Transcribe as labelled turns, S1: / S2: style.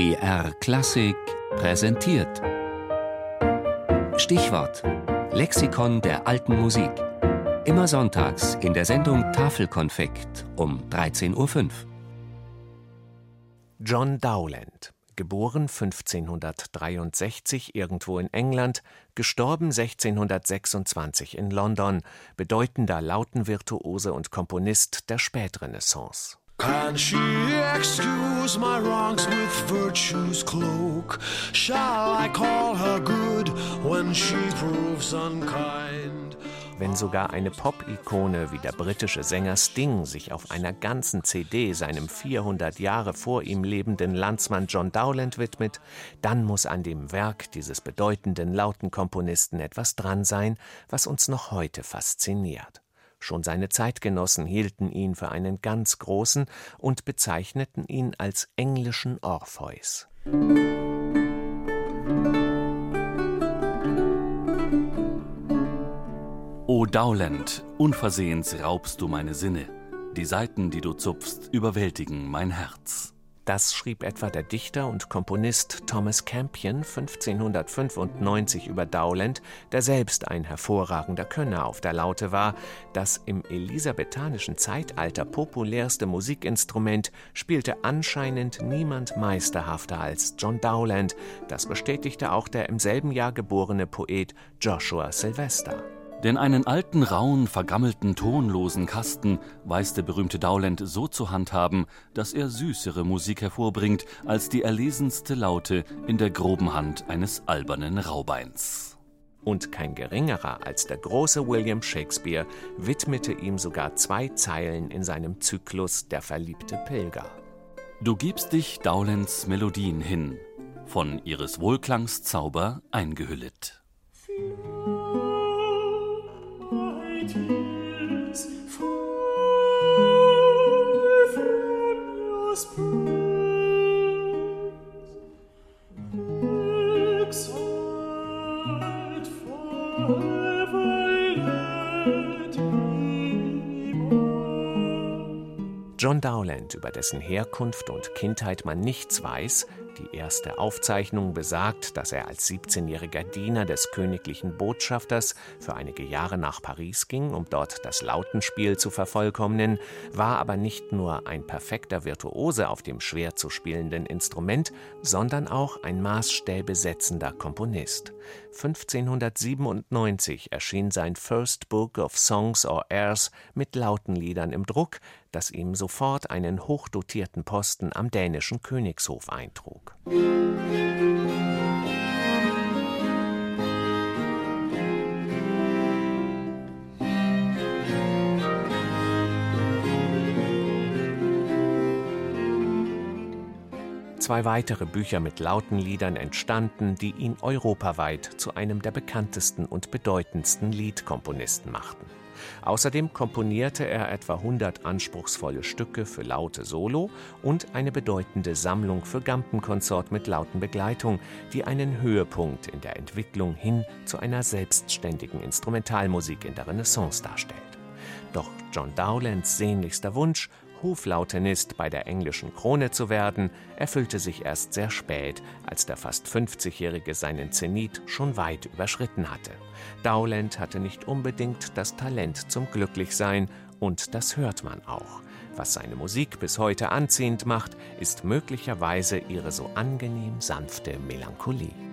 S1: BR Klassik präsentiert. Stichwort: Lexikon der alten Musik. Immer sonntags in der Sendung Tafelkonfekt um 13.05 Uhr.
S2: John Dowland, geboren 1563 irgendwo in England, gestorben 1626 in London, bedeutender Lautenvirtuose und Komponist der Spätrenaissance. Can she excuse my wrongs with virtue's cloak? Shall I call her good when she proves unkind? Wenn sogar eine Pop-Ikone wie der britische Sänger Sting sich auf einer ganzen CD seinem 400 Jahre vor ihm lebenden Landsmann John Dowland widmet, dann muss an dem Werk dieses bedeutenden Lautenkomponisten etwas dran sein, was uns noch heute fasziniert. Schon seine Zeitgenossen hielten ihn für einen ganz großen und bezeichneten ihn als englischen Orpheus.
S3: O Dowland, unversehens raubst du meine Sinne. Die Saiten, die du zupfst, überwältigen mein Herz.
S2: Das schrieb etwa der Dichter und Komponist Thomas Campion 1595 über Dowland, der selbst ein hervorragender Könner auf der Laute war. Das im elisabethanischen Zeitalter populärste Musikinstrument spielte anscheinend niemand meisterhafter als John Dowland. Das bestätigte auch der im selben Jahr geborene Poet Joshua Sylvester.
S3: Denn einen alten, rauen, vergammelten, tonlosen Kasten weiß der berühmte Dowland so zu handhaben, dass er süßere Musik hervorbringt als die erlesenste Laute in der groben Hand eines albernen Raubeins.
S2: Und kein geringerer als der große William Shakespeare widmete ihm sogar zwei Zeilen in seinem Zyklus Der verliebte Pilger.
S3: Du gibst dich Dowlands Melodien hin, von ihres Wohlklangs Zauber eingehüllet.
S2: John Dowland, über dessen Herkunft und Kindheit man nichts weiß, die erste Aufzeichnung besagt, dass er als 17-jähriger Diener des königlichen Botschafters für einige Jahre nach Paris ging, um dort das Lautenspiel zu vervollkommnen, war aber nicht nur ein perfekter Virtuose auf dem schwer zu spielenden Instrument, sondern auch ein maßstäbesetzender Komponist. 1597 erschien sein First Book of Songs or Airs mit Lautenliedern im Druck, das ihm sofort einen hochdotierten Posten am dänischen Königshof eintrug. Zwei weitere Bücher mit Lautenliedern entstanden, die ihn europaweit zu einem der bekanntesten und bedeutendsten Liedkomponisten machten. Außerdem komponierte er etwa 100 anspruchsvolle Stücke für laute Solo und eine bedeutende Sammlung für Gampenkonsort mit lauten Begleitung, die einen Höhepunkt in der Entwicklung hin zu einer selbstständigen Instrumentalmusik in der Renaissance darstellt. Doch John Dowlands sehnlichster Wunsch Hoflautenist bei der englischen Krone zu werden, erfüllte sich erst sehr spät, als der fast 50-Jährige seinen Zenit schon weit überschritten hatte. Dowland hatte nicht unbedingt das Talent zum Glücklichsein, und das hört man auch. Was seine Musik bis heute anziehend macht, ist möglicherweise ihre so angenehm sanfte Melancholie.